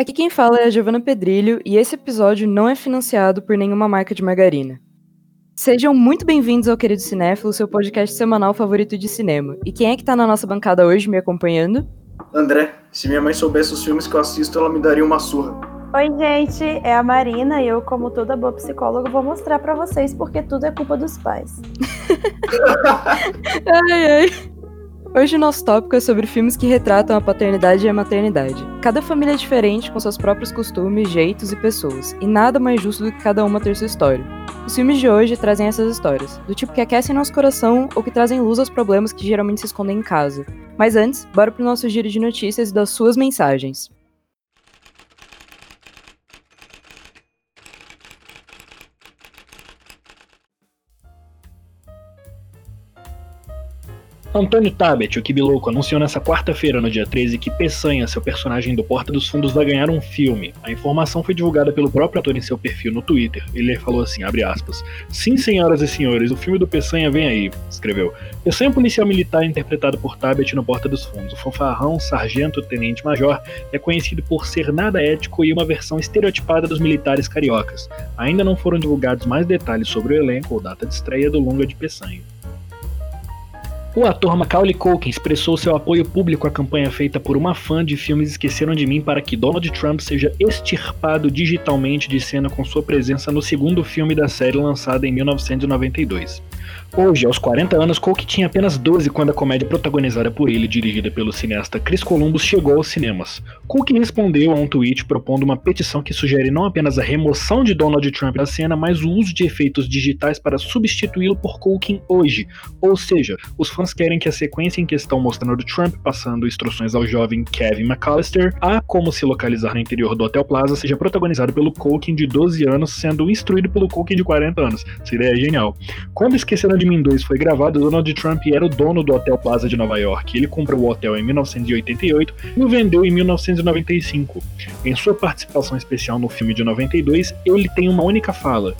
Aqui quem fala é a Giovana Pedrilho e esse episódio não é financiado por nenhuma marca de margarina. Sejam muito bem-vindos ao Querido Cinéfilo, seu podcast semanal favorito de cinema. E quem é que tá na nossa bancada hoje me acompanhando? André, se minha mãe soubesse os filmes que eu assisto, ela me daria uma surra. Oi, gente, é a Marina e eu, como toda boa psicóloga, vou mostrar para vocês porque tudo é culpa dos pais. ai, ai. Hoje o nosso tópico é sobre filmes que retratam a paternidade e a maternidade. Cada família é diferente, com seus próprios costumes, jeitos e pessoas, e nada mais justo do que cada uma ter sua história. Os filmes de hoje trazem essas histórias, do tipo que aquecem nosso coração ou que trazem luz aos problemas que geralmente se escondem em casa. Mas antes, bora pro nosso giro de notícias e das suas mensagens. Antônio Tabet, o Kibilouco, anunciou nessa quarta-feira, no dia 13, que Peçanha, seu personagem do Porta dos Fundos, vai ganhar um filme. A informação foi divulgada pelo próprio ator em seu perfil no Twitter. Ele falou assim, aspas, Sim, senhoras e senhores, o filme do Peçanha vem aí, escreveu. Peçanha é um policial militar interpretado por Tabet no Porta dos Fundos. O fanfarrão, sargento, tenente-major, é conhecido por ser nada ético e uma versão estereotipada dos militares cariocas. Ainda não foram divulgados mais detalhes sobre o elenco ou data de estreia do longa de Peçanha. O ator Macaulay Culkin expressou seu apoio público à campanha feita por uma fã de filmes Esqueceram de Mim para que Donald Trump seja extirpado digitalmente de cena com sua presença no segundo filme da série lançada em 1992. Hoje, aos 40 anos, Culkin tinha apenas 12 quando a comédia protagonizada por ele, dirigida pelo cineasta Chris Columbus, chegou aos cinemas. Culkin respondeu a um tweet propondo uma petição que sugere não apenas a remoção de Donald Trump da cena, mas o uso de efeitos digitais para substituí-lo por Culkin hoje. Ou seja, os fãs querem que a sequência em questão mostrando Trump passando instruções ao jovem Kevin McAllister a como se localizar no interior do Hotel Plaza seja protagonizado pelo Culkin de 12 anos, sendo instruído pelo Culkin de 40 anos. Essa ideia é genial. Quando esqueceram de Mim 2 foi gravado, Donald Trump era o dono do Hotel Plaza de Nova York. Ele comprou o hotel em 1988 e o vendeu em 1995. Em sua participação especial no filme de 92, ele tem uma única fala: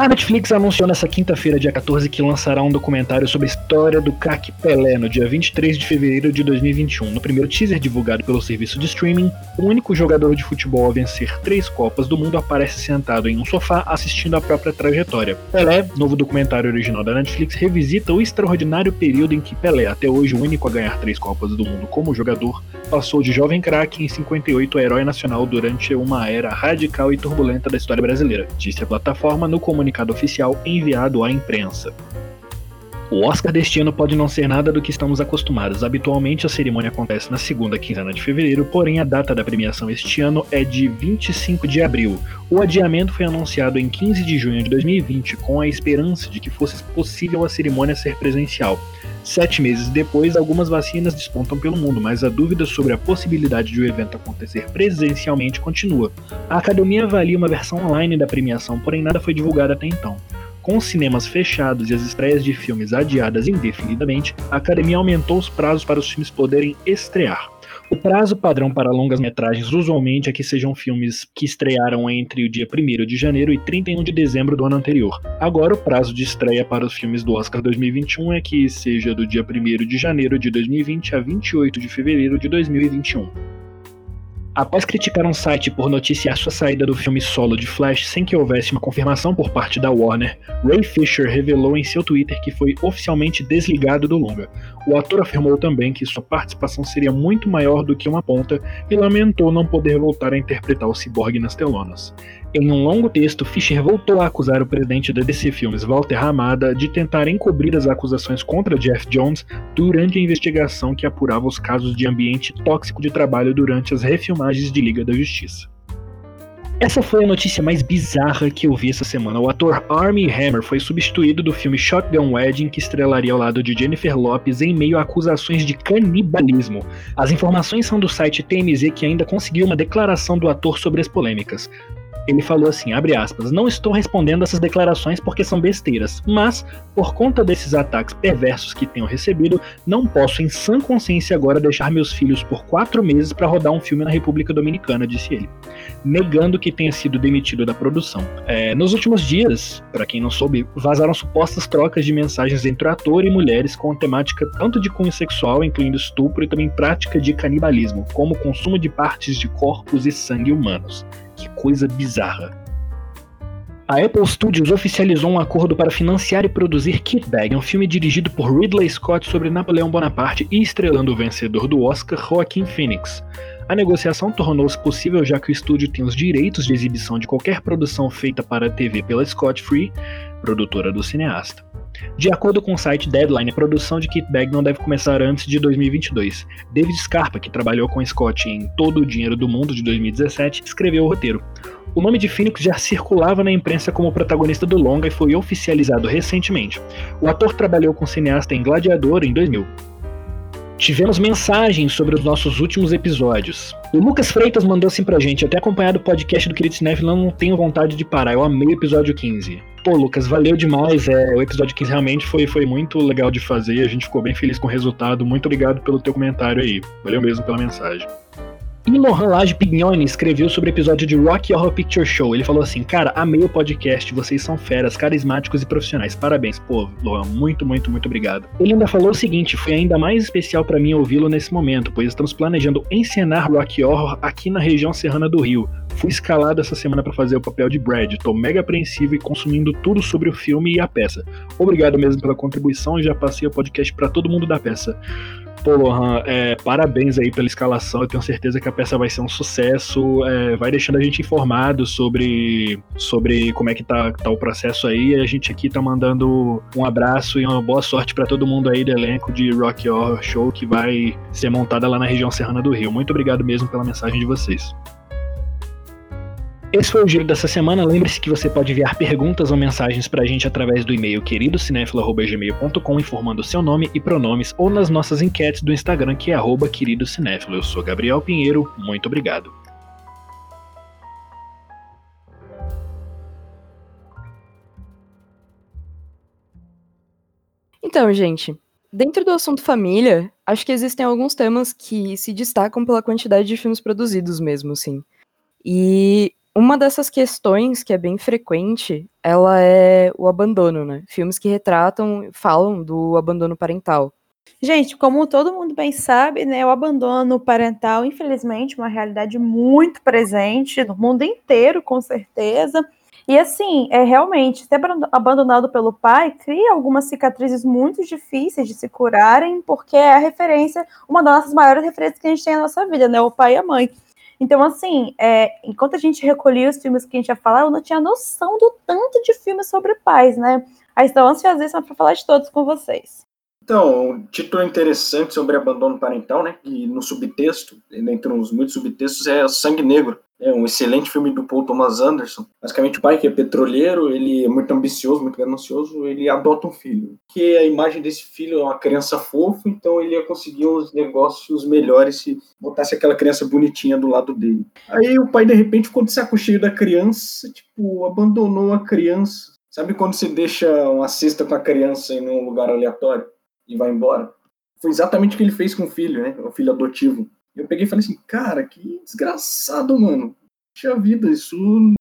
a Netflix anunciou nessa quinta-feira, dia 14, que lançará um documentário sobre a história do craque Pelé no dia 23 de fevereiro de 2021. No primeiro teaser divulgado pelo serviço de streaming, o único jogador de futebol a vencer três Copas do Mundo aparece sentado em um sofá assistindo a própria trajetória. Pelé, novo documentário original da Netflix, revisita o extraordinário período em que Pelé, até hoje o único a ganhar três Copas do Mundo como jogador, passou de jovem craque em 58 a herói nacional durante uma era radical e turbulenta da história brasileira, disse a plataforma no comunicado comunicado oficial enviado à imprensa. O Oscar deste ano pode não ser nada do que estamos acostumados. Habitualmente a cerimônia acontece na segunda quinzena de fevereiro, porém a data da premiação este ano é de 25 de abril. O adiamento foi anunciado em 15 de junho de 2020, com a esperança de que fosse possível a cerimônia ser presencial. Sete meses depois, algumas vacinas despontam pelo mundo, mas a dúvida sobre a possibilidade de o evento acontecer presencialmente continua. A academia avalia uma versão online da premiação, porém nada foi divulgado até então. Com os cinemas fechados e as estreias de filmes adiadas indefinidamente, a academia aumentou os prazos para os filmes poderem estrear. O prazo padrão para longas-metragens usualmente é que sejam filmes que estrearam entre o dia 1 de janeiro e 31 de dezembro do ano anterior. Agora, o prazo de estreia para os filmes do Oscar 2021 é que seja do dia 1 de janeiro de 2020 a 28 de fevereiro de 2021. Após criticar um site por noticiar sua saída do filme solo de Flash sem que houvesse uma confirmação por parte da Warner, Ray Fisher revelou em seu Twitter que foi oficialmente desligado do longa. O ator afirmou também que sua participação seria muito maior do que uma ponta e lamentou não poder voltar a interpretar o ciborgue nas telonas. Em um longo texto, Fischer voltou a acusar o presidente da DC Filmes, Walter Hamada, de tentar encobrir as acusações contra Jeff Jones durante a investigação que apurava os casos de ambiente tóxico de trabalho durante as refilmagens de Liga da Justiça. Essa foi a notícia mais bizarra que eu vi essa semana. O ator Armie Hammer foi substituído do filme Shotgun Wedding, que estrelaria ao lado de Jennifer Lopes em meio a acusações de canibalismo. As informações são do site TMZ, que ainda conseguiu uma declaração do ator sobre as polêmicas. Ele falou assim, abre aspas, não estou respondendo essas declarações porque são besteiras, mas, por conta desses ataques perversos que tenho recebido, não posso em sã consciência agora deixar meus filhos por quatro meses para rodar um filme na República Dominicana, disse ele, negando que tenha sido demitido da produção. É, nos últimos dias, para quem não soube, vazaram supostas trocas de mensagens entre o ator e mulheres com temática tanto de cunho sexual, incluindo estupro, e também prática de canibalismo, como consumo de partes de corpos e sangue humanos. Que coisa bizarra. A Apple Studios oficializou um acordo para financiar e produzir Kit Bag, um filme dirigido por Ridley Scott sobre Napoleão Bonaparte e estrelando o vencedor do Oscar, Joaquin Phoenix. A negociação tornou-se possível já que o estúdio tem os direitos de exibição de qualquer produção feita para a TV pela Scott Free, produtora do cineasta. De acordo com o site Deadline, a produção de Kit Bag não deve começar antes de 2022. David Scarpa, que trabalhou com Scott em Todo o Dinheiro do Mundo de 2017, escreveu o roteiro. O nome de Phoenix já circulava na imprensa como protagonista do longa e foi oficializado recentemente. O ator trabalhou com o cineasta em Gladiador em 2000. Tivemos mensagens sobre os nossos últimos episódios. O Lucas Freitas mandou assim pra gente, até acompanhado o podcast do Querido Cinefilo, não tenho vontade de parar, eu amei o episódio 15. Pô, Lucas, valeu demais, é, o episódio 15 realmente foi, foi muito legal de fazer, a gente ficou bem feliz com o resultado, muito obrigado pelo teu comentário aí, valeu mesmo pela mensagem. E Lohan Lage Pignoni escreveu sobre o episódio de Rock Horror Picture Show. Ele falou assim: Cara, amei o podcast, vocês são feras, carismáticos e profissionais. Parabéns, pô, Lohan, muito, muito, muito obrigado. Ele ainda falou o seguinte: Foi ainda mais especial para mim ouvi-lo nesse momento, pois estamos planejando encenar Rock Horror aqui na região serrana do Rio. Fui escalado essa semana para fazer o papel de Brad. Tô mega apreensivo e consumindo tudo sobre o filme e a peça. Obrigado mesmo pela contribuição e já passei o podcast para todo mundo da peça. Pô, Lohan, é, parabéns aí pela escalação. Eu tenho certeza que a peça vai ser um sucesso. É, vai deixando a gente informado sobre, sobre como é que tá, tá o processo aí. A gente aqui tá mandando um abraço e uma boa sorte para todo mundo aí do elenco de Rock Horror Show que vai ser montada lá na região serrana do Rio. Muito obrigado mesmo pela mensagem de vocês. Esse foi o giro dessa semana. Lembre-se que você pode enviar perguntas ou mensagens pra gente através do e-mail queridocinéfilo.gmail.com informando seu nome e pronomes ou nas nossas enquetes do Instagram que é arroba queridocinéfilo. Eu sou Gabriel Pinheiro, muito obrigado. Então, gente, dentro do assunto família, acho que existem alguns temas que se destacam pela quantidade de filmes produzidos mesmo, assim. E uma dessas questões que é bem frequente, ela é o abandono, né? Filmes que retratam, falam do abandono parental. Gente, como todo mundo bem sabe, né, o abandono parental, infelizmente, é uma realidade muito presente no mundo inteiro, com certeza. E assim, é realmente ser abandonado pelo pai cria algumas cicatrizes muito difíceis de se curarem, porque é a referência, uma das nossas maiores referências que a gente tem na nossa vida, né? O pai e a mãe. Então, assim, é, enquanto a gente recolhia os filmes que a gente ia falar, eu não tinha noção do tanto de filmes sobre pais, né? Aí estou ansiosíssima para falar de todos com vocês. Então, um título interessante sobre abandono parental, né? E no subtexto, entre uns muitos subtextos, é Sangue Negro. É um excelente filme do Paul Thomas Anderson. Basicamente, o pai, que é petroleiro, ele é muito ambicioso, muito ganancioso, ele adota um filho. Que a imagem desse filho é uma criança fofa, então ele ia conseguir os negócios melhores se botasse aquela criança bonitinha do lado dele. Aí o pai, de repente, ficou de saco cheio da criança, tipo, abandonou a criança. Sabe quando você deixa uma cesta com a criança em um lugar aleatório e vai embora? Foi exatamente o que ele fez com o filho, né? O filho adotivo. Eu peguei e falei assim, cara, que desgraçado, mano. Tinha vida, isso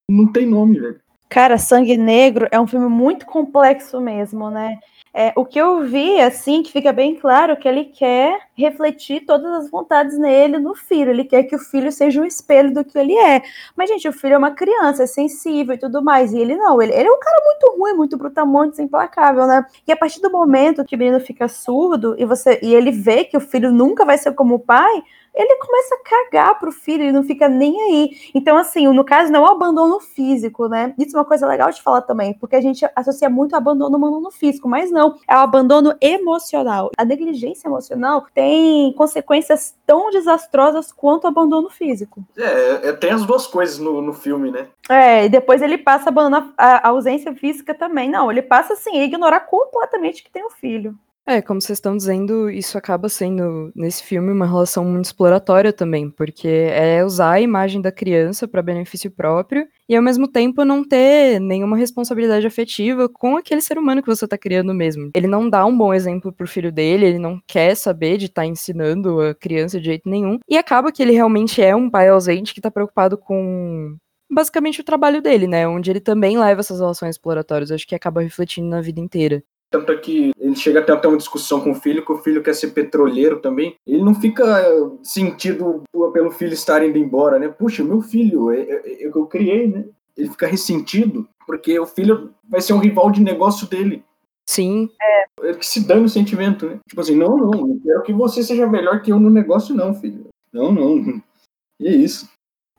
não tem nome, velho. Cara, Sangue Negro é um filme muito complexo mesmo, né? É, o que eu vi, assim, que fica bem claro que ele quer refletir todas as vontades nele, no filho. Ele quer que o filho seja um espelho do que ele é. Mas, gente, o filho é uma criança, é sensível e tudo mais. E ele não, ele, ele é um cara muito ruim, muito brutamonte, implacável, né? E a partir do momento que o menino fica surdo e, você, e ele vê que o filho nunca vai ser como o pai, ele começa a cagar pro filho, ele não fica nem aí. Então, assim, no caso, não é o abandono físico, né? Isso é uma coisa legal de falar também, porque a gente associa muito abandono ao abandono físico, mas não, é o abandono emocional. A negligência emocional tem consequências tão desastrosas quanto o abandono físico. É, é tem as duas coisas no, no filme, né? É, e depois ele passa a abandonar a, a ausência física também. Não, ele passa, assim, a ignorar completamente que tem um filho. É, como vocês estão dizendo, isso acaba sendo, nesse filme, uma relação muito exploratória também, porque é usar a imagem da criança para benefício próprio e, ao mesmo tempo, não ter nenhuma responsabilidade afetiva com aquele ser humano que você tá criando mesmo. Ele não dá um bom exemplo pro filho dele, ele não quer saber de estar tá ensinando a criança de jeito nenhum, e acaba que ele realmente é um pai ausente que tá preocupado com basicamente o trabalho dele, né? Onde ele também leva essas relações exploratórias, acho que acaba refletindo na vida inteira. Tanto é que ele chega até a ter uma discussão com o filho, que o filho quer ser petroleiro também. Ele não fica sentido pelo filho estar indo embora, né? Puxa, meu filho, eu, eu, eu criei, né? Ele fica ressentido, porque o filho vai ser um rival de negócio dele. Sim. É. Que se dá o sentimento, né? Tipo assim, não, não, não quero que você seja melhor que eu no negócio, não, filho. Não, não. E é isso.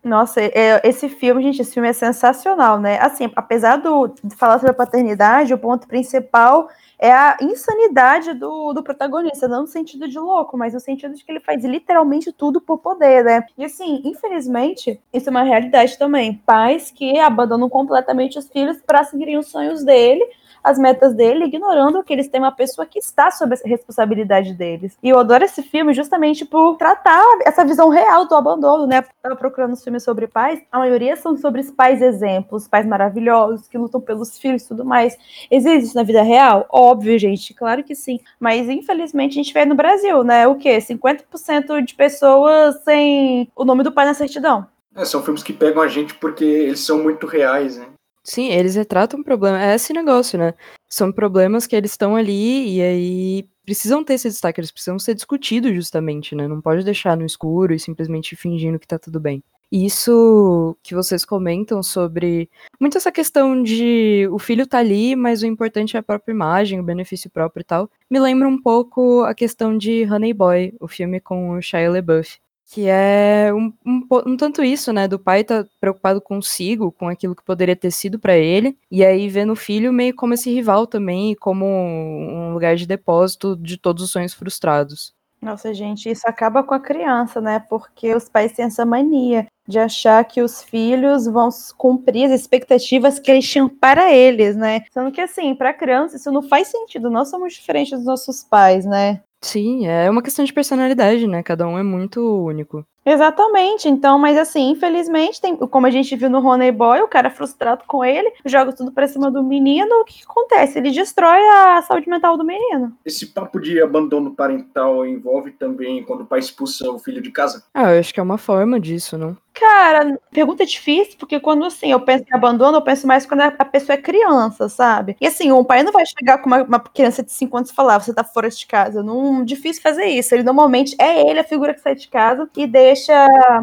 Nossa, é, esse filme, gente, esse filme é sensacional, né? Assim, apesar do, de falar sobre a paternidade, o ponto principal é a insanidade do, do protagonista, não no sentido de louco, mas no sentido de que ele faz literalmente tudo por poder, né? E assim, infelizmente, isso é uma realidade também. Pais que abandonam completamente os filhos para seguirem os sonhos dele as metas dele, ignorando que eles têm uma pessoa que está sob a responsabilidade deles. E eu adoro esse filme justamente por tratar essa visão real do abandono, né? Tava procurando filmes sobre pais, a maioria são sobre pais exemplos, pais maravilhosos que lutam pelos filhos e tudo mais. Existe isso na vida real? Óbvio, gente, claro que sim. Mas infelizmente a gente vê no Brasil, né? O quê? 50% de pessoas sem o nome do pai na certidão. É, são filmes que pegam a gente porque eles são muito reais, né? Sim, eles retratam um problema. É esse negócio, né? São problemas que eles estão ali e aí precisam ter esse destaque, eles precisam ser discutidos justamente, né? Não pode deixar no escuro e simplesmente fingindo que tá tudo bem. Isso que vocês comentam sobre muito essa questão de o filho tá ali, mas o importante é a própria imagem, o benefício próprio e tal, me lembra um pouco a questão de Honey Boy, o filme com o Shia LaBeouf que é um, um, um, tanto isso, né, do pai tá preocupado consigo, com aquilo que poderia ter sido para ele, e aí vendo o filho meio como esse rival também, como um lugar de depósito de todos os sonhos frustrados. Nossa, gente, isso acaba com a criança, né? Porque os pais têm essa mania de achar que os filhos vão cumprir as expectativas que eles tinham para eles, né? Sendo que, assim, para criança isso não faz sentido. Nós somos diferentes dos nossos pais, né? Sim, é uma questão de personalidade, né? Cada um é muito único. Exatamente, então, mas assim, infelizmente, tem, como a gente viu no Honey Boy, o cara é frustrado com ele, joga tudo pra cima do menino, o que, que acontece? Ele destrói a saúde mental do menino. Esse papo de abandono parental envolve também quando o pai expulsa o filho de casa? Ah, eu acho que é uma forma disso, não? Cara, pergunta difícil, porque quando assim, eu penso em abandono, eu penso mais quando a pessoa é criança, sabe? E assim, um pai não vai chegar com uma, uma criança de 5 anos e falar, você tá fora de casa. Não, difícil fazer isso. Ele normalmente é ele a figura que sai de casa e deixa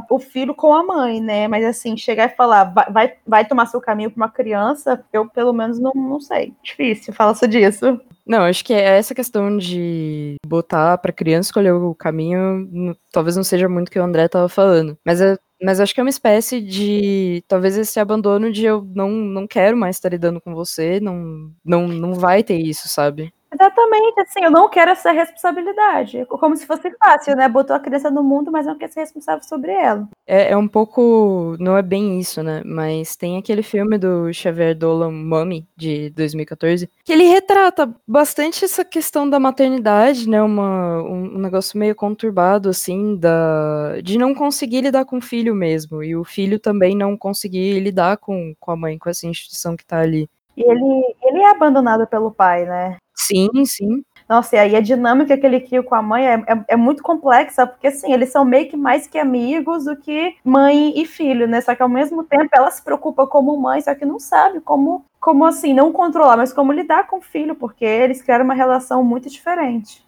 o filho com a mãe, né? Mas assim, chegar e falar, vai, vai, vai tomar seu caminho com uma criança, eu pelo menos não, não sei. Difícil, fala só disso. Não, acho que é essa questão de botar pra criança escolher o caminho, talvez não seja muito o que o André tava falando. Mas é mas acho que é uma espécie de. Talvez esse abandono de eu não, não quero mais estar lidando com você, não, não, não vai ter isso, sabe? Exatamente, assim, eu não quero essa responsabilidade. Como se fosse fácil, né? Botou a criança no mundo, mas não quer ser responsável sobre ela. É, é um pouco. Não é bem isso, né? Mas tem aquele filme do Xavier Dolan, Mummy, de 2014, que ele retrata bastante essa questão da maternidade, né? Uma, um, um negócio meio conturbado, assim, da, de não conseguir lidar com o filho mesmo. E o filho também não conseguir lidar com, com a mãe, com essa instituição que tá ali. E ele, ele é abandonado pelo pai, né? Sim, sim. Nossa, e aí a dinâmica que ele cria com a mãe é, é, é, muito complexa, porque assim, eles são meio que mais que amigos do que mãe e filho, né? Só que ao mesmo tempo ela se preocupa como mãe, só que não sabe como, como assim, não controlar, mas como lidar com o filho, porque eles criaram uma relação muito diferente.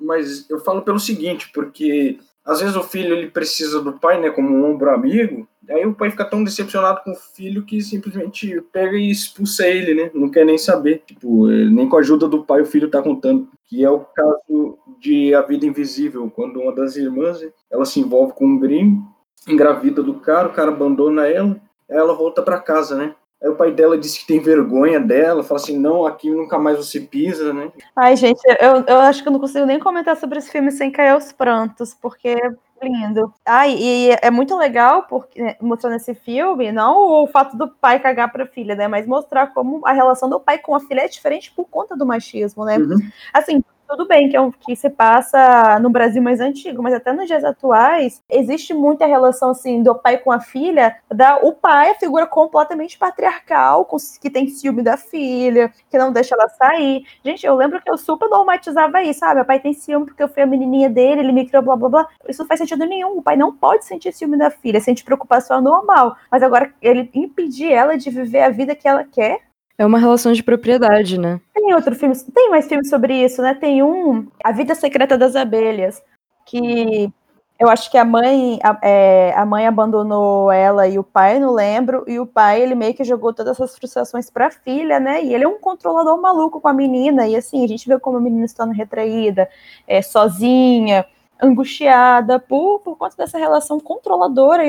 Mas eu falo pelo seguinte, porque às vezes o filho ele precisa do pai, né, como um ombro amigo, Aí o pai fica tão decepcionado com o filho que simplesmente pega e expulsa ele, né? Não quer nem saber. Tipo, nem com a ajuda do pai o filho tá contando. Que é o caso de A Vida Invisível, quando uma das irmãs, ela se envolve com um gringo, engravida do cara, o cara abandona ela, ela volta para casa, né? Aí o pai dela disse que tem vergonha dela, fala assim, não, aqui nunca mais você pisa, né? Ai, gente, eu, eu acho que eu não consigo nem comentar sobre esse filme sem cair aos prantos, porque lindo. Ah, e é muito legal porque né, mostrando esse filme, não o fato do pai cagar para a filha, né, mas mostrar como a relação do pai com a filha é diferente por conta do machismo, né? Uhum. Assim, tudo bem que, é um, que se passa no Brasil mais antigo, mas até nos dias atuais, existe muita relação assim do pai com a filha, da, o pai é figura completamente patriarcal, com, que tem ciúme da filha, que não deixa ela sair. Gente, eu lembro que eu super normatizava isso, sabe? O pai tem ciúme porque eu fui a menininha dele, ele me criou, blá blá blá. Isso não faz sentido nenhum. O pai não pode sentir ciúme da filha, sente preocupação normal. Mas agora ele impedir ela de viver a vida que ela quer, é uma relação de propriedade, né? Tem outro filme, tem mais filmes sobre isso, né? Tem um, A Vida Secreta das Abelhas, que eu acho que a mãe, a, é, a, mãe abandonou ela e o pai, não lembro, e o pai, ele meio que jogou todas essas frustrações para a filha, né? E ele é um controlador maluco com a menina, e assim, a gente vê como a menina se retraída, é, sozinha, angustiada, por, por conta dessa relação controladora,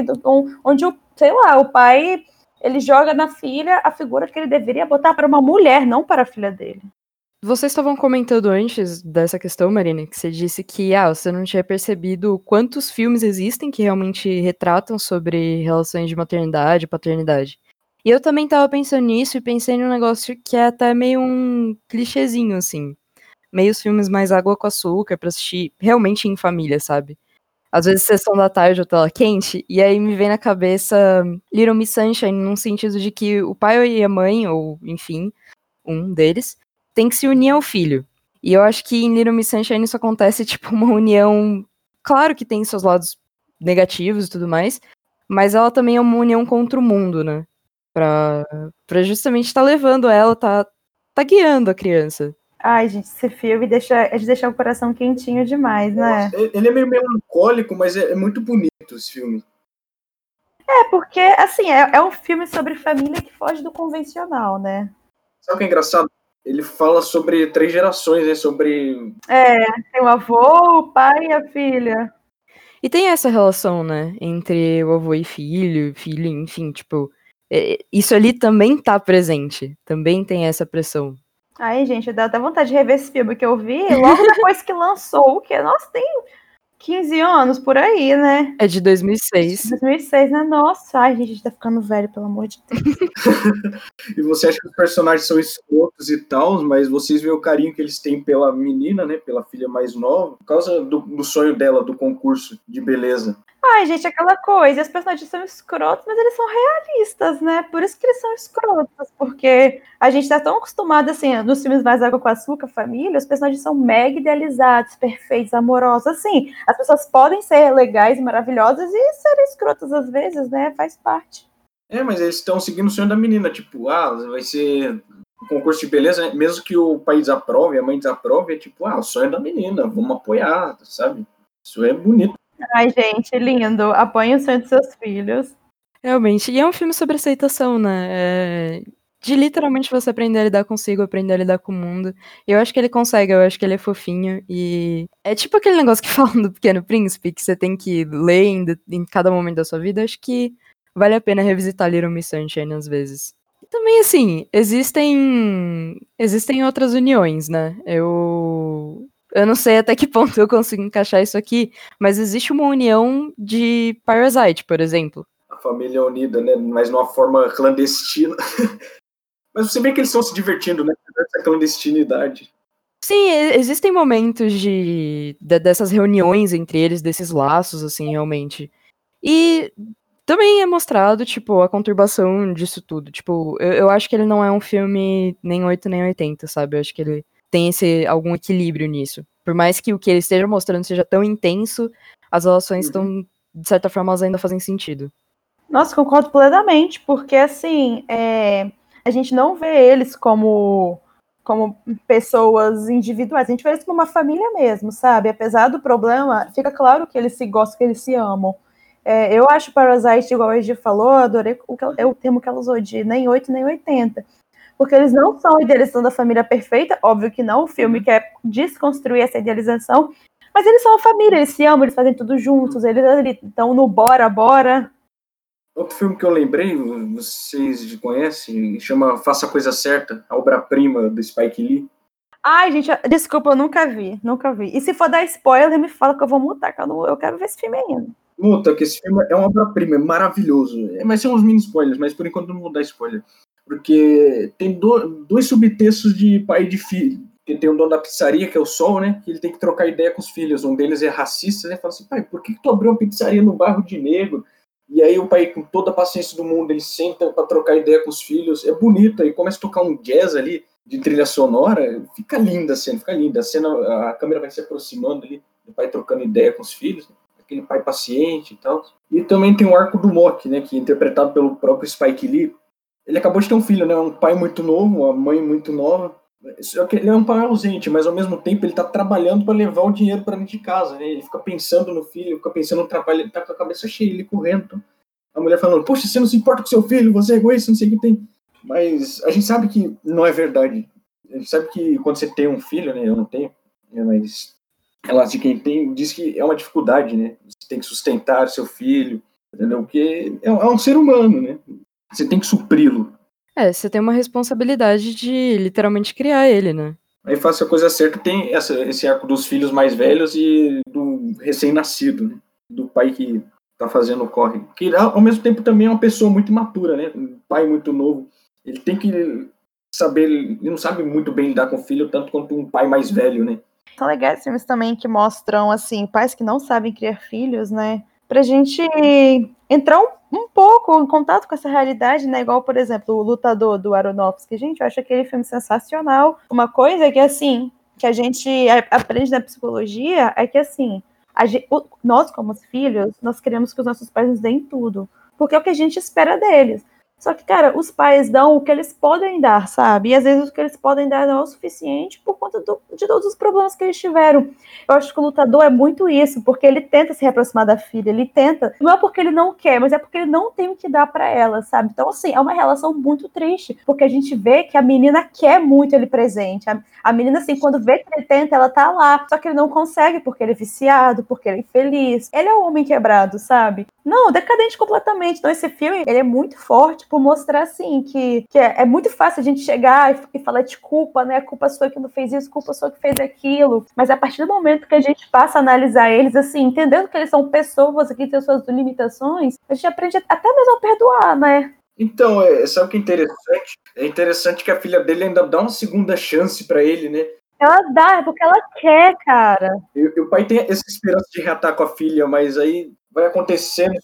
onde, sei lá, o pai ele joga na filha a figura que ele deveria botar para uma mulher, não para a filha dele. Vocês estavam comentando antes dessa questão, Marina, que você disse que ah, você não tinha percebido quantos filmes existem que realmente retratam sobre relações de maternidade e paternidade. E eu também tava pensando nisso e pensei num negócio que é até meio um clichêzinho, assim. Meio os filmes mais água com açúcar pra assistir realmente em família, sabe? Às vezes sessão da tarde ou tela quente, e aí me vem na cabeça Little Miss Sunshine, num sentido de que o pai e a mãe, ou enfim, um deles, tem que se unir ao filho. E eu acho que em Little Miss Sunshine isso acontece, tipo, uma união. Claro que tem seus lados negativos e tudo mais, mas ela também é uma união contra o mundo, né? Pra, pra justamente estar tá levando ela, tá, tá guiando a criança. Ai, gente, esse filme deixa, é de deixar o coração quentinho demais, né? Ele é meio melancólico, mas é, é muito bonito esse filme. É, porque, assim, é, é, um filme sobre família que foge do convencional, né? Sabe o que é engraçado? Ele fala sobre três gerações, né? Sobre. É, tem o avô, o pai e a filha. E tem essa relação, né? Entre o avô e filho, filho, enfim, tipo. É, isso ali também tá presente. Também tem essa pressão. Ai, gente, dá até vontade de rever esse filme que eu vi logo depois que lançou, que nossa, tem 15 anos por aí, né? É de 2006. 2006, né? Nossa, ai, gente, a gente tá ficando velho, pelo amor de Deus. e você acha que os personagens são escrotos e tal, mas vocês veem o carinho que eles têm pela menina, né? Pela filha mais nova, por causa do, do sonho dela, do concurso de beleza. Ai, gente, aquela coisa, os personagens são escrotos, mas eles são realistas, né? Por isso que eles são escrotos, porque a gente tá tão acostumado, assim, nos filmes mais água com açúcar, família, os personagens são mega idealizados, perfeitos, amorosos, assim. As pessoas podem ser legais, maravilhosas e serem escrotas às vezes, né? Faz parte. É, mas eles estão seguindo o sonho da menina, tipo, ah, vai ser um concurso de beleza, mesmo que o pai desaprove, a mãe desaprove, é tipo, ah, o sonho da menina, vamos apoiar, sabe? Isso é bonito. Ai, gente, lindo. Apoie o sonho dos seus filhos. Realmente. E é um filme sobre aceitação, né? É... De literalmente você aprender a lidar consigo, aprender a lidar com o mundo. E eu acho que ele consegue, eu acho que ele é fofinho. E é tipo aquele negócio que falam do Pequeno Príncipe, que você tem que ler em, em cada momento da sua vida. Acho que vale a pena revisitar Little Miss Sunshine às vezes. E também, assim, existem. Existem outras uniões, né? Eu eu não sei até que ponto eu consigo encaixar isso aqui, mas existe uma união de Parasite, por exemplo. A família unida, né? Mas numa forma clandestina. mas você vê que eles estão se divertindo, né? Essa clandestinidade. Sim, existem momentos de, de, dessas reuniões entre eles, desses laços, assim, realmente. E também é mostrado, tipo, a conturbação disso tudo. Tipo, eu, eu acho que ele não é um filme nem 8 nem 80, sabe? Eu acho que ele tem esse, algum equilíbrio nisso. Por mais que o que ele esteja mostrando seja tão intenso, as relações estão, uhum. de certa forma, elas ainda fazem sentido. Nossa, concordo plenamente, porque assim, é, a gente não vê eles como, como pessoas individuais, a gente vê eles como uma família mesmo, sabe? Apesar do problema, fica claro que eles se gostam, que eles se amam. É, eu acho Parasite, igual a Egi falou, adorei o, que, é o termo que ela usou de nem 8 nem 80 porque eles não são a idealização da família perfeita, óbvio que não, o filme uhum. quer desconstruir essa idealização, mas eles são uma família, eles se amam, eles fazem tudo juntos, eles estão no bora, bora. Outro filme que eu lembrei, vocês conhecem, chama Faça a Coisa Certa, a obra-prima do Spike Lee. Ai, gente, desculpa, eu nunca vi, nunca vi. E se for dar spoiler, me fala que eu vou mutar, que eu, não, eu quero ver esse filme ainda. Muta, que esse filme é uma obra-prima, é maravilhoso. É, mas são uns mini spoilers, mas por enquanto não vou dar spoiler porque tem do, dois subtextos de pai e de filho, tem um dono da pizzaria, que é o Sol, né? Que ele tem que trocar ideia com os filhos. Um deles é racista, né? Fala assim, pai, por que, que tu abriu uma pizzaria no bairro de negro? E aí o pai, com toda a paciência do mundo, ele senta para trocar ideia com os filhos. É bonito, aí começa a tocar um jazz ali de trilha sonora. Fica linda a cena, fica linda. A cena, a câmera vai se aproximando ali, o pai trocando ideia com os filhos, aquele pai paciente e tal. E também tem o arco do Mock, né? Que é interpretado pelo próprio Spike Lee. Ele acabou de ter um filho, né? Um pai muito novo, uma mãe muito nova. Só que ele é um pai ausente, mas ao mesmo tempo ele tá trabalhando para levar o dinheiro para dentro de casa, né? Ele fica pensando no filho, fica pensando no trabalho, ele tá com a cabeça cheia, ele correndo. A mulher falando, poxa, você não se importa com seu filho, você é egoísta, não sei o que tem. Mas a gente sabe que não é verdade. A gente sabe que quando você tem um filho, né? Eu não tenho, né, mas ela de quem tem diz que é uma dificuldade, né? Você tem que sustentar seu filho, entendeu? Porque é, é um ser humano, né? Você tem que supri-lo. É, você tem uma responsabilidade de literalmente criar ele, né? Aí faça a coisa certa, tem essa, esse arco dos filhos mais velhos e do recém-nascido, né? Do pai que tá fazendo o corre. Que ao mesmo tempo também é uma pessoa muito imatura, né? Um pai muito novo. Ele tem que saber, ele não sabe muito bem lidar com o filho, tanto quanto um pai mais velho, né? São legais filmes também que mostram, assim, pais que não sabem criar filhos, né? Pra gente entrar um, um pouco em contato com essa realidade, né? Igual, por exemplo, o Lutador do Aronofsky. Gente, eu acho aquele filme sensacional. Uma coisa que, assim, que a gente aprende na psicologia é que, assim, gente, nós, como filhos, nós queremos que os nossos pais nos deem tudo. Porque é o que a gente espera deles. Só que, cara, os pais dão o que eles podem dar, sabe? E às vezes o que eles podem dar não é o suficiente por conta do, de todos os problemas que eles tiveram. Eu acho que o lutador é muito isso, porque ele tenta se reaproximar da filha, ele tenta, não é porque ele não quer, mas é porque ele não tem o que dar para ela, sabe? Então, assim, é uma relação muito triste, porque a gente vê que a menina quer muito ele presente. A, a menina, assim, quando vê que ele tenta, ela tá lá, só que ele não consegue porque ele é viciado, porque ele é infeliz. Ele é o homem quebrado, sabe? Não, decadente completamente. Então, esse filme, ele é muito forte por mostrar, assim, que, que é, é, muito fácil a gente chegar e, e, falar de culpa, né? Culpa sua que não fez isso, culpa sua que fez aquilo. Mas a partir do momento que a gente passa a analisar eles, assim, entendendo que eles são pessoas que têm suas limitações, a gente aprende até mesmo a perdoar, né? Então, é, sabe o que é interessante? É interessante que a filha dele ainda dá uma segunda chance para ele, né? Ela dá, é porque ela quer, cara. E, e o pai tem essa esperança de reatar com a filha, mas aí vai acontecendo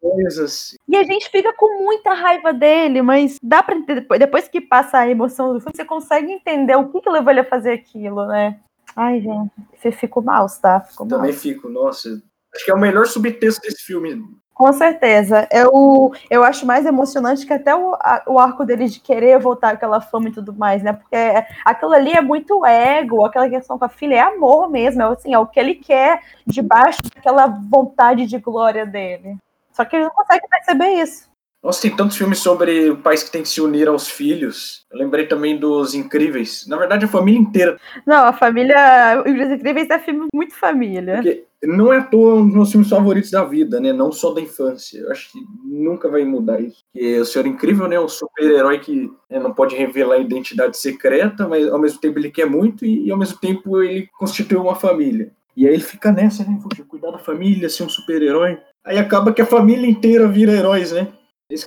coisas. E a gente fica com muita raiva dele, mas dá pra entender, depois, depois que passa a emoção do filme, você consegue entender o que, que levou ele a fazer aquilo, né? Ai, gente, você ficou mal, tá? Ficou Também mal. fico, nossa. Acho que é o melhor subtexto desse filme. Com certeza. Eu, eu acho mais emocionante que até o, a, o arco dele de querer voltar aquela fama e tudo mais, né? Porque aquilo ali é muito ego, aquela questão com a filha é amor mesmo, é, assim, é o que ele quer debaixo daquela vontade de glória dele. Só que ele não consegue perceber isso. Nossa, tem tantos filmes sobre pais que têm que se unir aos filhos. Eu lembrei também dos Incríveis. Na verdade, a família inteira. Não, a família. Os Incríveis é filme muito família. Porque não é à toa um dos meus filmes favoritos da vida, né? Não só da infância. Eu acho que nunca vai mudar isso. Porque o Senhor Incrível, né? É um super-herói que né, não pode revelar a identidade secreta, mas ao mesmo tempo ele quer muito e ao mesmo tempo ele constitui uma família. E aí ele fica nessa, né? Poxa, cuidar da família, ser um super-herói. Aí acaba que a família inteira vira heróis, né? Isso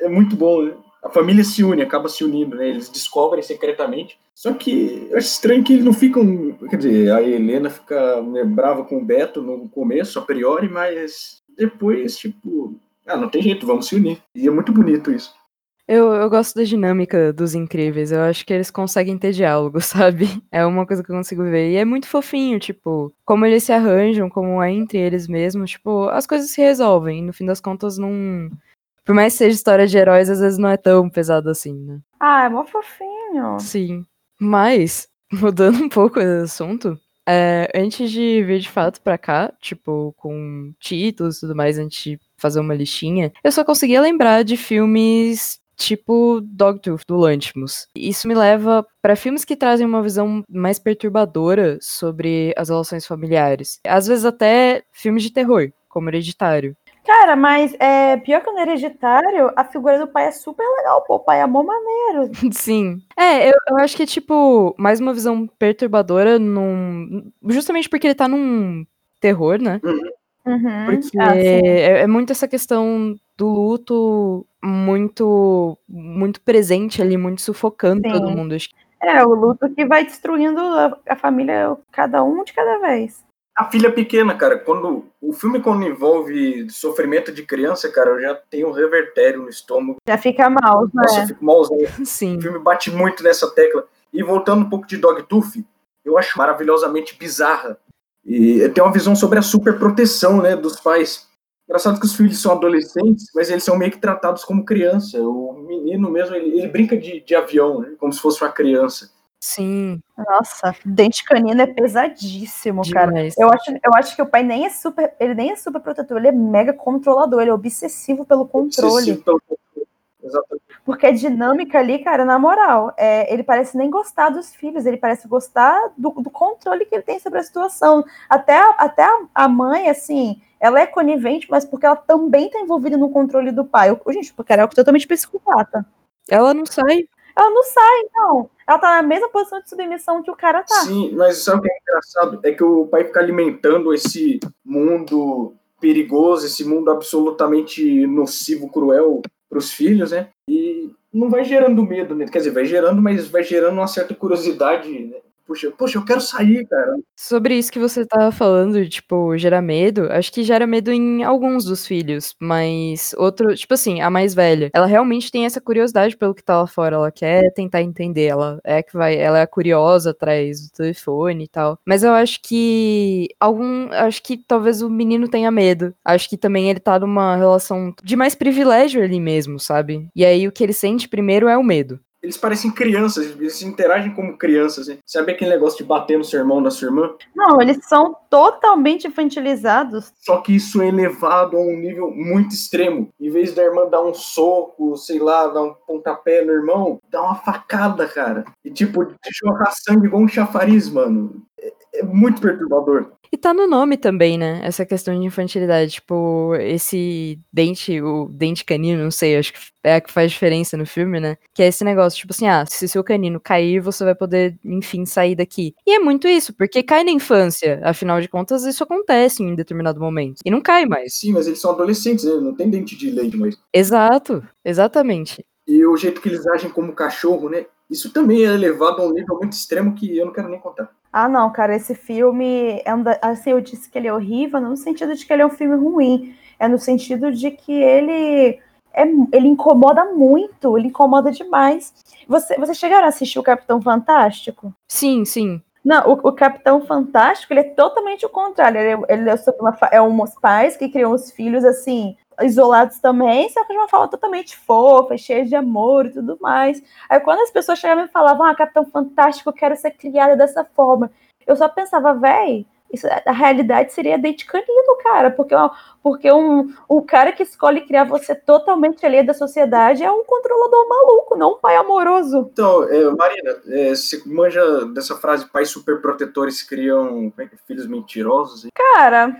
é muito bom, né? A família se une, acaba se unindo, né? Eles descobrem secretamente. Só que eu acho estranho que eles não ficam. Quer dizer, a Helena fica né, brava com o Beto no começo, a priori, mas depois, tipo. Ah, não tem jeito, vamos se unir. E é muito bonito isso. Eu, eu gosto da dinâmica dos incríveis. Eu acho que eles conseguem ter diálogo, sabe? É uma coisa que eu consigo ver. E é muito fofinho, tipo, como eles se arranjam, como é entre eles mesmos. Tipo, as coisas se resolvem. No fim das contas, não por mais que seja história de heróis, às vezes não é tão pesado assim, né? Ah, é mó fofinho. Sim. Mas, mudando um pouco de assunto, é, antes de vir de fato pra cá, tipo, com títulos e tudo mais, antes de fazer uma listinha, eu só conseguia lembrar de filmes tipo Dogtooth, do Lantimos. Isso me leva para filmes que trazem uma visão mais perturbadora sobre as relações familiares. Às vezes até filmes de terror, como Hereditário. Cara, mas é, pior que no hereditário, a figura do pai é super legal, pô. O pai é mó maneiro. Sim. É, eu, eu acho que é tipo, mais uma visão perturbadora num. Justamente porque ele tá num terror, né? Uhum. Porque ah, é, é muito essa questão do luto muito muito presente ali, muito sufocando sim. todo mundo. É, o luto que vai destruindo a, a família, cada um de cada vez. A filha pequena, cara, quando o filme quando envolve sofrimento de criança, cara, eu já tenho um revertério no estômago. Já fica mal, né? Nossa, eu fico malzinho. Sim. O filme bate muito nessa tecla. E voltando um pouco de Dogtooth, eu acho maravilhosamente bizarra. E tem uma visão sobre a superproteção, né, dos pais. Engraçado que os filhos são adolescentes, mas eles são meio que tratados como criança. O menino mesmo, ele, ele brinca de, de avião, né, como se fosse uma criança. Sim. Nossa, dente canino é pesadíssimo, cara. Demais. Eu acho, eu acho que o pai nem é super, ele nem é super protetor, ele é mega controlador, ele é obsessivo pelo controle. Obsessivo pelo controle. Exatamente. Porque a dinâmica ali, cara, na moral, é, ele parece nem gostar dos filhos, ele parece gostar do, do controle que ele tem sobre a situação. Até, a- até a- a mãe, assim, ela é conivente, mas porque ela também tá envolvida no controle do pai. Eu, gente, porque ela é totalmente psicopata. Ela não sai. Ela não sai, não. Ela tá na mesma posição de submissão que o cara tá. Sim, mas sabe o que é engraçado? É que o pai fica alimentando esse mundo perigoso, esse mundo absolutamente nocivo, cruel para os filhos, né? E não vai gerando medo, né? Quer dizer, vai gerando, mas vai gerando uma certa curiosidade, né? Poxa, eu quero sair, cara. Sobre isso que você tava falando, tipo, gera medo, acho que gera medo em alguns dos filhos, mas outro, tipo assim, a mais velha, ela realmente tem essa curiosidade pelo que tá lá fora, ela quer tentar entender, ela é que vai, ela é curiosa atrás do telefone e tal. Mas eu acho que algum, acho que talvez o menino tenha medo. Acho que também ele tá numa relação de mais privilégio ali mesmo, sabe? E aí o que ele sente primeiro é o medo. Eles parecem crianças, eles interagem como crianças, né? Sabe aquele negócio de bater no seu irmão, na sua irmã? Não, eles são totalmente infantilizados. Só que isso é elevado a um nível muito extremo. Em vez da irmã dar um soco, sei lá, dar um pontapé no irmão, dá uma facada, cara. E tipo, de jorrar sangue igual um chafariz, mano. É, é muito perturbador. E tá no nome também, né? Essa questão de infantilidade. Tipo, esse dente, o dente canino, não sei, acho que é a que faz diferença no filme, né? Que é esse negócio, tipo assim, ah, se seu canino cair, você vai poder, enfim, sair daqui. E é muito isso, porque cai na infância. Afinal de contas, isso acontece em determinado momento. E não cai mais. Sim, mas eles são adolescentes, né? Não tem dente de leite, mas. Exato, exatamente. E o jeito que eles agem como cachorro, né? Isso também é elevado a um nível muito extremo que eu não quero nem contar. Ah, não, cara, esse filme é um da- assim, eu disse que ele é horrível, não no sentido de que ele é um filme ruim, é no sentido de que ele é, ele incomoda muito, ele incomoda demais. Você, vocês chegaram a assistir o Capitão Fantástico? Sim, sim. Não, o, o Capitão Fantástico, ele é totalmente o contrário. Ele, é- ele é sobre uma, é uns pais que criam os filhos assim, isolados também, só que de uma forma totalmente fofa, cheia de amor e tudo mais. Aí quando as pessoas chegavam e falavam, ah, Capitão Fantástico, eu quero ser criada dessa forma, eu só pensava, véi, isso, a realidade seria dente canino, cara, porque, porque um, o cara que escolhe criar você totalmente alheio da sociedade é um controlador maluco, não um pai amoroso. Então, é, Marina, é, você manja dessa frase: pais superprotetores criam é é? filhos mentirosos? Cara,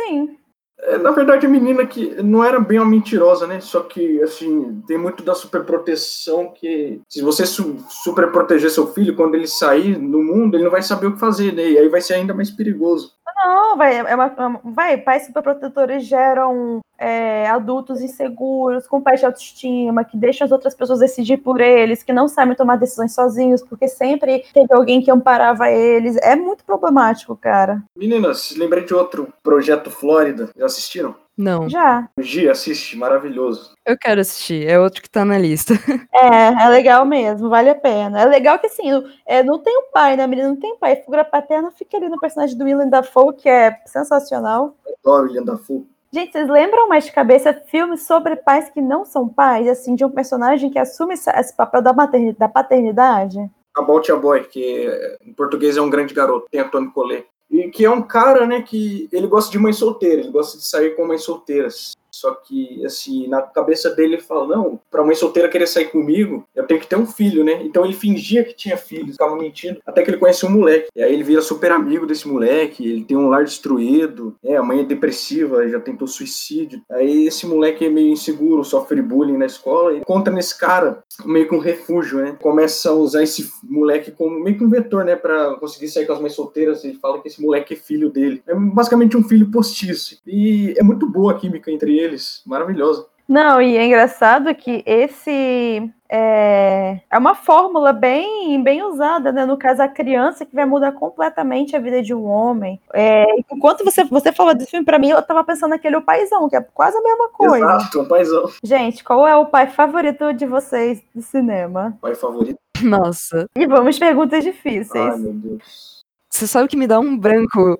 sim. É, na verdade, a menina que não era bem uma mentirosa, né? Só que, assim, tem muito da superproteção que se você su superproteger seu filho, quando ele sair no mundo, ele não vai saber o que fazer, né? E aí vai ser ainda mais perigoso. Não, vai, é é uma- vai, pais superprotetores geram é, adultos inseguros, com baixa autoestima, que deixam as outras pessoas decidir por eles, que não sabem tomar decisões sozinhos, porque sempre teve alguém que amparava eles. É muito problemático, cara. Meninas, lembrei de outro projeto Flórida. Já assistiram? Não. Já. Gi, assiste, maravilhoso. Eu quero assistir, é outro que tá na lista. É, é legal mesmo, vale a pena. É legal que assim, é, não tem um pai, né, menina? Não tem pai. Figura paterna fica ali no personagem do Willem Dafoe, que é sensacional. Adoro William Dafoe. Gente, vocês lembram mais de cabeça filmes sobre pais que não são pais, assim, de um personagem que assume esse, papel da, materni- da paternidade? About a Boy, que em português é um grande garoto, tem Antônio Collet. E que é um cara, né, que ele gosta de mãe solteira, ele gosta de sair com mães solteiras. Só que, assim, na cabeça dele ele fala, não, pra mãe solteira querer sair comigo, eu tenho que ter um filho, né? Então ele fingia que tinha filho, ficava mentindo, até que ele conhece um moleque. E aí ele vira super amigo desse moleque, ele tem um lar destruído, né? a mãe é depressiva, já tentou suicídio. Aí esse moleque é meio inseguro, sofre bullying na escola, e encontra nesse cara meio que um refúgio, né? Começa a usar esse moleque como meio que um vetor, né? Pra conseguir sair com as mães solteiras. Ele fala que esse moleque é filho dele. É basicamente um filho postiço. E é muito boa a química entre eles, maravilhosa. Não, e é engraçado que esse é, é uma fórmula bem, bem usada, né? No caso, a criança que vai mudar completamente a vida de um homem. É, enquanto você, você falou desse filme, pra mim, eu tava pensando naquele O Paizão, que é quase a mesma coisa. Exato, o paizão. Gente, qual é o pai favorito de vocês do cinema? Pai favorito. Nossa. E vamos perguntas difíceis. Ai, meu Deus. Você sabe que me dá um branco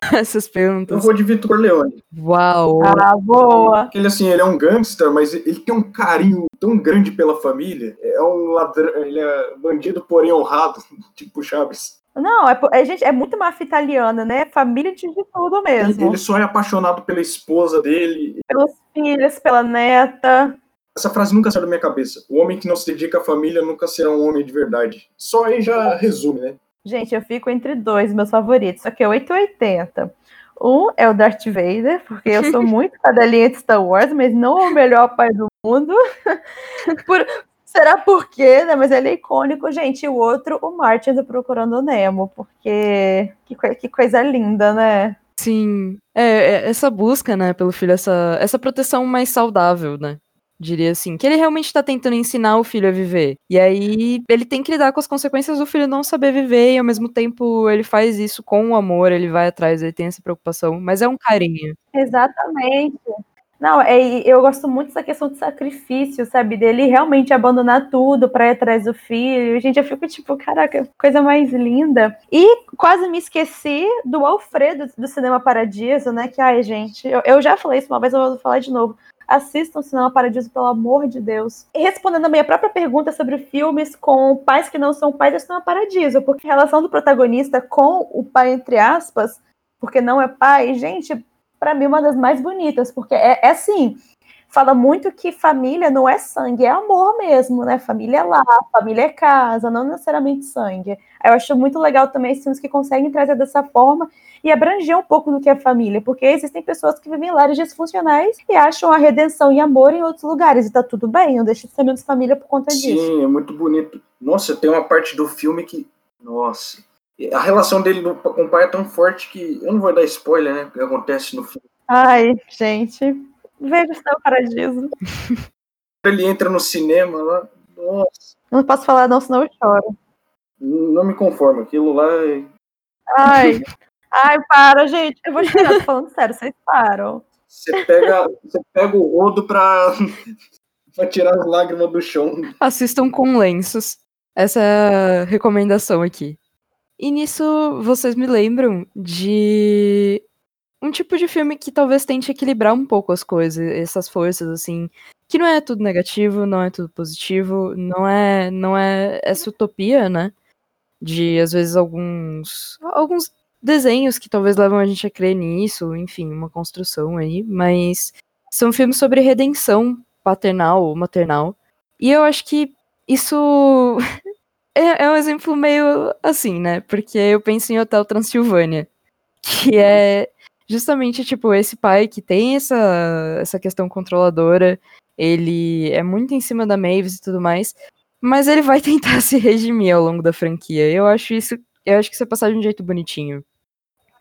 essas Eu perguntas. vou de Vitor Leone. Uau. Ah, boa. Ele, assim, ele é um gangster, mas ele tem um carinho tão grande pela família. É um ladrão, ele é bandido, porém honrado, tipo Chaves. Não, é, é, gente, é muito máfia italiana, né? Família de tudo mesmo. Ele só é apaixonado pela esposa dele. Pelos filhos, pela neta. Essa frase nunca saiu da minha cabeça. O homem que não se dedica à família nunca será um homem de verdade. Só aí já resume, né? Gente, eu fico entre dois meus favoritos, só que é 880. Um é o Darth Vader, porque eu sou muito cadelinha de Star Wars, mas não é o melhor pai do mundo. Por- Será por quê, né? Mas ele é icônico, gente. E o outro, o Martin do Procurando Nemo, porque que, que coisa linda, né? Sim. É, é, essa busca, né, pelo filho, essa, essa proteção mais saudável, né? Diria assim, que ele realmente tá tentando ensinar o filho a viver. E aí ele tem que lidar com as consequências do filho não saber viver, e ao mesmo tempo ele faz isso com o amor, ele vai atrás, ele tem essa preocupação, mas é um carinho. Exatamente. Não, é, eu gosto muito dessa questão de sacrifício, sabe? Dele realmente abandonar tudo para ir atrás do filho. Gente, eu fico tipo, caraca, coisa mais linda. E quase me esqueci do Alfredo do Cinema Paradiso, né? Que, ai, gente, eu, eu já falei isso uma vez, eu vou falar de novo. Assistam Cinema Paradiso, pelo amor de Deus. E respondendo a minha própria pergunta sobre filmes com pais que não são pais do Cinema Paradiso, porque a relação do protagonista com o pai, entre aspas, porque não é pai, gente, para mim, uma das mais bonitas, porque é, é assim, fala muito que família não é sangue, é amor mesmo, né? Família é lá, família é casa, não necessariamente sangue. Eu acho muito legal também esses filmes que conseguem trazer dessa forma e abranger um pouco do que é família, porque existem pessoas que vivem em lares disfuncionais e acham a redenção e amor em outros lugares, e tá tudo bem, não deixa de ser menos família por conta disso. Sim, é muito bonito. Nossa, tem uma parte do filme que. Nossa. A relação dele com o pai é tão forte que. Eu não vou dar spoiler, né? O que acontece no filme. Ai, gente, veja o seu paradiso. Ele entra no cinema lá. Nossa, Não posso falar não, senão eu choro. não me conformo. Aquilo lá. é- Ai, ai, para, gente. Eu vou chorar, tô falando sério, vocês param. Você pega, você pega o rodo pra, pra tirar as lágrimas do chão. Assistam com lenços. Essa é a recomendação aqui. E nisso vocês me lembram de um tipo de filme que talvez tente equilibrar um pouco as coisas, essas forças assim, que não é tudo negativo, não é tudo positivo, não é não é essa utopia, né? De às vezes alguns alguns desenhos que talvez levam a gente a crer nisso, enfim, uma construção aí, mas são filmes sobre redenção paternal ou maternal. E eu acho que isso é, é um exemplo meio assim, né? Porque eu penso em Hotel Transilvânia, que é justamente tipo esse pai que tem essa, essa questão controladora, ele é muito em cima da Mavis e tudo mais, mas ele vai tentar se redimir ao longo da franquia. Eu acho isso, eu acho que isso é passar de um jeito bonitinho.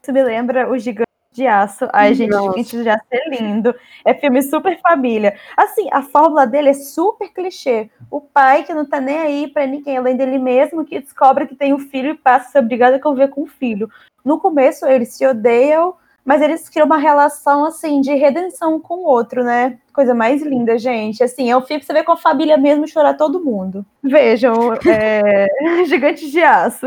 Isso me lembra o Gigante de Aço. Ai, gente, Nossa. Gigante de Aço é lindo. É filme super família. Assim, a fórmula dele é super clichê. O pai que não tá nem aí pra ninguém, além dele mesmo, que descobre que tem um filho e passa a ser obrigado a conviver com o filho. No começo, eles se odeiam, mas eles criam uma relação, assim, de redenção com o outro, né? Coisa mais linda, gente. Assim, é filme que você vê com a família mesmo chorar todo mundo. Vejam, é... Gigante de Aço.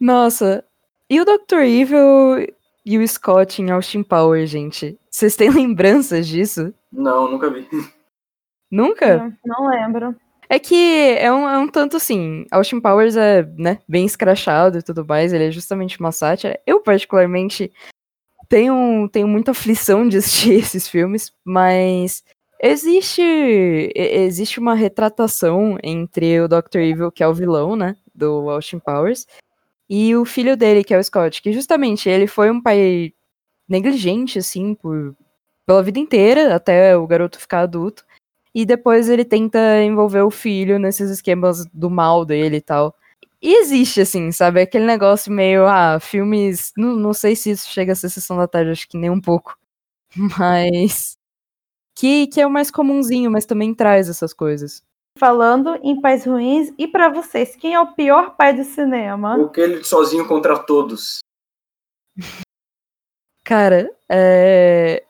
Nossa, e o Dr. Evil e o Scott em Austin Power, gente? Vocês têm lembranças disso? Não, nunca vi. Nunca? Não, não lembro. É que é um, é um tanto assim, Austin Powers é, né, bem escrachado e tudo mais, ele é justamente uma sátira. Eu, particularmente, tenho, tenho muita aflição de assistir esses filmes, mas existe, existe uma retratação entre o Dr. Evil, que é o vilão, né, do Austin Powers, e o filho dele, que é o Scott, que justamente ele foi um pai negligente, assim, por, pela vida inteira, até o garoto ficar adulto. E depois ele tenta envolver o filho nesses esquemas do mal dele e tal. E existe, assim, sabe? Aquele negócio meio, ah, filmes. Não, não sei se isso chega a ser sessão da tarde, acho que nem um pouco. Mas. Que, que é o mais comumzinho, mas também traz essas coisas. Falando em pais ruins, e pra vocês, quem é o pior pai do cinema? Aquele sozinho contra todos. Cara, é...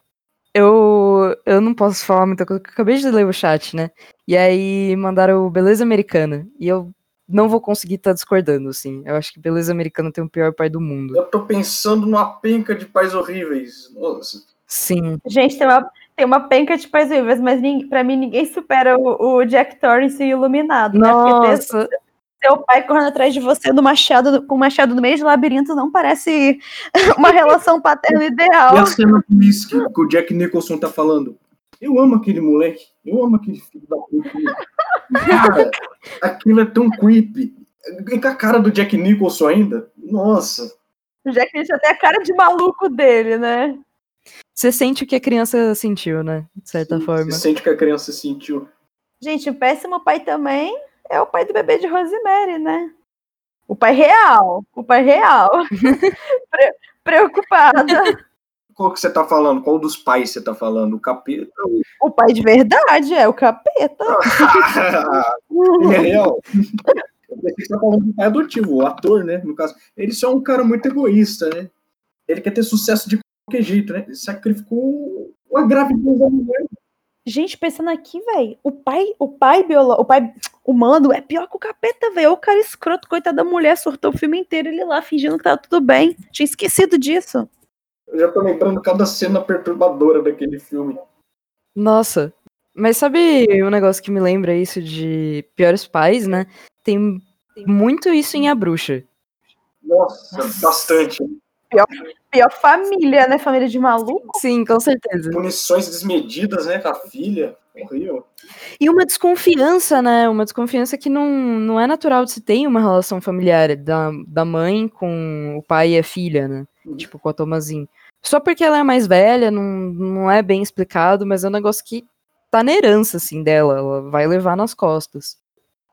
eu, eu não posso falar muita coisa, porque eu acabei de ler o chat, né? E aí mandaram o Beleza Americana. E eu não vou conseguir estar discordando, assim. Eu acho que Beleza Americana tem o pior pai do mundo. Eu tô pensando numa penca de pais horríveis. Nossa. Sim. Gente, tem uma, tem uma penca de pais horríveis, mas pra mim ninguém supera o, o Jack Torrance e o Iluminado, né? Porque Nossa, seu pai correndo atrás de você do machado, com o machado no meio do labirinto não parece uma relação paterna E ideal. a cena com isso que, que o Jack Nicholson tá falando? Eu amo aquele moleque. Eu amo aquele filho da puta. Cara, aquilo é tão creepy. E com a cara do Jack Nicholson ainda? Nossa. O Jack Nicholson até a cara de maluco dele, né? você sente o que a criança sentiu, né? De certa forma. Você sente que a criança sentiu. Gente, o péssimo pai também é o pai do bebê de Rosemary, né? O pai real. O pai real. Pre- preocupada. Qual que você tá falando? Qual dos pais você tá falando? O capeta? O pai de verdade é o capeta. É real? Eu pensei que você tá falando do pai adotivo, o ator, né? No caso. Ele só é um cara muito egoísta, né? Ele quer ter sucesso de qualquer jeito, né? Ele sacrificou a gravidez da mulher. Gente, pensando aqui, velho, o pai, o pai biolo, o pai humano é pior que o capeta, velho. O cara escroto, coitado da mulher, surtou o filme inteiro ele lá fingindo que tava tudo bem. Tinha esquecido disso. Eu já tô lembrando cada cena perturbadora daquele filme. Nossa. Mas sabe um negócio que me lembra isso de piores pais, né? Tem muito isso em A Bruxa. Nossa, bastante. Pior família, né? Família de maluco. Sim, com certeza. Punições desmedidas, né? Com a filha. Horrível. E uma desconfiança, né? Uma desconfiança que não, não é natural de se ter uma relação familiar da, da mãe com o pai e a filha, né? Uhum. Tipo, com a Tomazinho. Só porque ela é mais velha, não, não é bem explicado, mas é um negócio que tá na herança, assim, dela. Ela vai levar nas costas.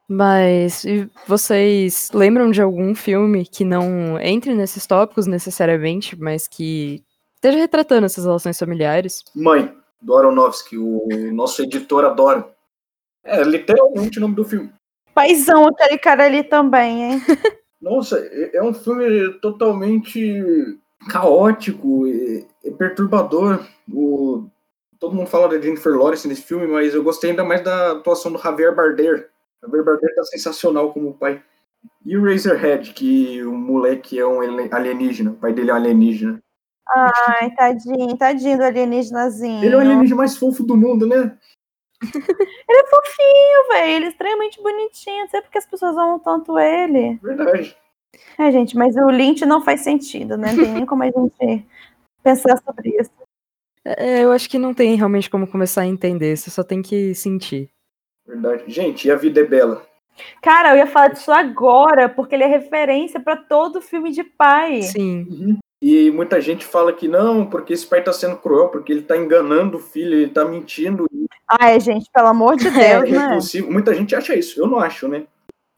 Mas vocês lembram de algum filme que não entre nesses tópicos necessariamente, mas que esteja retratando essas relações familiares? Mãe, do Aronofsky, o nosso editor adora. É literalmente o nome do filme. Paizão aquele cara ali também, hein? Nossa, é é um filme totalmente caótico, é, é perturbador. O, todo mundo fala da Jennifer Lawrence nesse filme, mas eu gostei ainda mais da atuação do Javier Bardem. Javier Bardem tá sensacional como pai. E o Razorhead, que o moleque é um alienígena, o pai dele é um alienígena. Ai, tadinho, tadinho do alienígenazinho. Ele é o alienígena mais fofo do mundo, né? Ele é fofinho, velho. Ele é extremamente bonitinho. Não sei porque as pessoas amam tanto ele. Verdade. É, gente, mas o Lynch não faz sentido, né? Não tem nem como a gente pensar sobre isso. É, eu acho que não tem realmente como começar a entender, você só tem que sentir. Verdade. Gente, e a vida é bela. Cara, eu ia falar disso agora, porque ele é referência pra todo filme de pai. Sim. E muita gente fala que não, porque esse pai tá sendo cruel, porque ele tá enganando o filho, ele tá mentindo. Ai, gente, pelo amor de É Deus, né? repulsivo. Muita gente acha isso, eu não acho, né?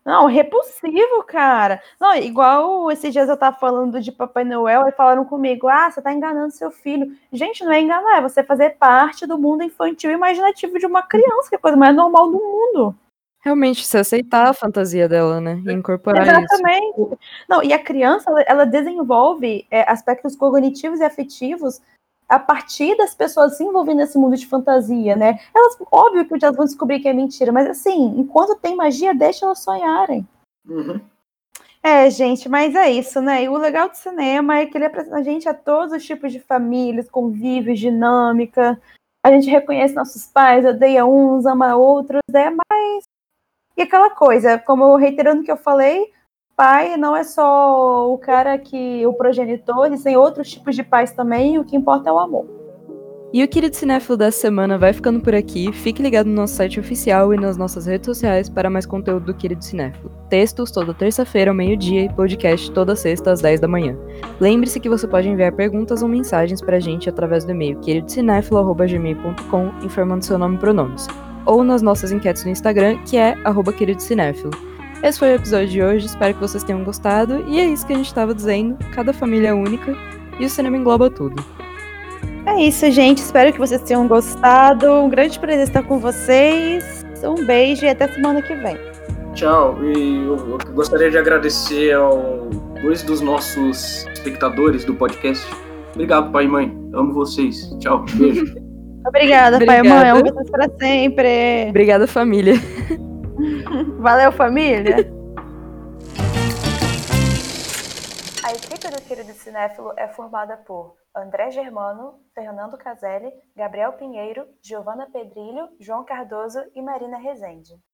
Não, repulsivo, cara. Não, igual esses dias eu tava falando de Papai Noel e falaram comigo: ah, você tá enganando seu filho. Gente, não é enganar, é você fazer parte do mundo infantil e imaginativo de uma criança, que é a coisa mais normal do mundo. Realmente, se aceitar a fantasia dela, né? E incorporar isso. Exatamente. Não, e a criança, ela, ela desenvolve é, aspectos cognitivos e afetivos a partir das pessoas se envolvendo nesse mundo de fantasia, né? Elas, óbvio que dia elas vão descobrir que é mentira, mas assim, enquanto tem magia, deixa elas sonharem. Uhum. É, gente, mas é isso, né? E o legal do cinema é que ele apresenta a gente a todos os tipos de famílias, convívios, dinâmica. A gente reconhece nossos pais, odeia uns, ama outros, é mais. E aquela coisa, como reiterando o que eu falei, pai não é só o cara que. o progenitor, existem outros tipos de pais também, o que importa é o amor. E o querido cinéfilo dessa semana vai ficando por aqui. Fique ligado no nosso site oficial e nas nossas redes sociais para mais conteúdo do querido cinéfilo. Textos toda terça-feira ao meio-dia e podcast toda sexta às 10 da manhã. Lembre-se que você pode enviar perguntas ou mensagens pra gente através do e-mail queridocinéfilo.gmail.com informando seu nome e pronomes. Ou nas nossas enquetes no Instagram, que é queridocinéfilo. Esse foi o episódio de hoje, espero que vocês tenham gostado. E é isso que a gente estava dizendo, cada família é única e o cinema engloba tudo. É isso, gente. Espero que vocês tenham gostado. Um grande prazer estar com vocês. Um beijo e até semana que vem. Tchau. E eu, eu gostaria de agradecer ao dois dos nossos espectadores do podcast. Obrigado, pai e mãe. Amo vocês. Tchau. Beijo. Obrigada, pai e mãe. Amo vocês para sempre. Obrigada, família. Valeu, família. A equipe do Querido Cinéfilo é formada por André Germano, Fernando Caselli, Gabriel Pinheiro, Giovana Pedrilho, João Cardoso e Marina Rezende.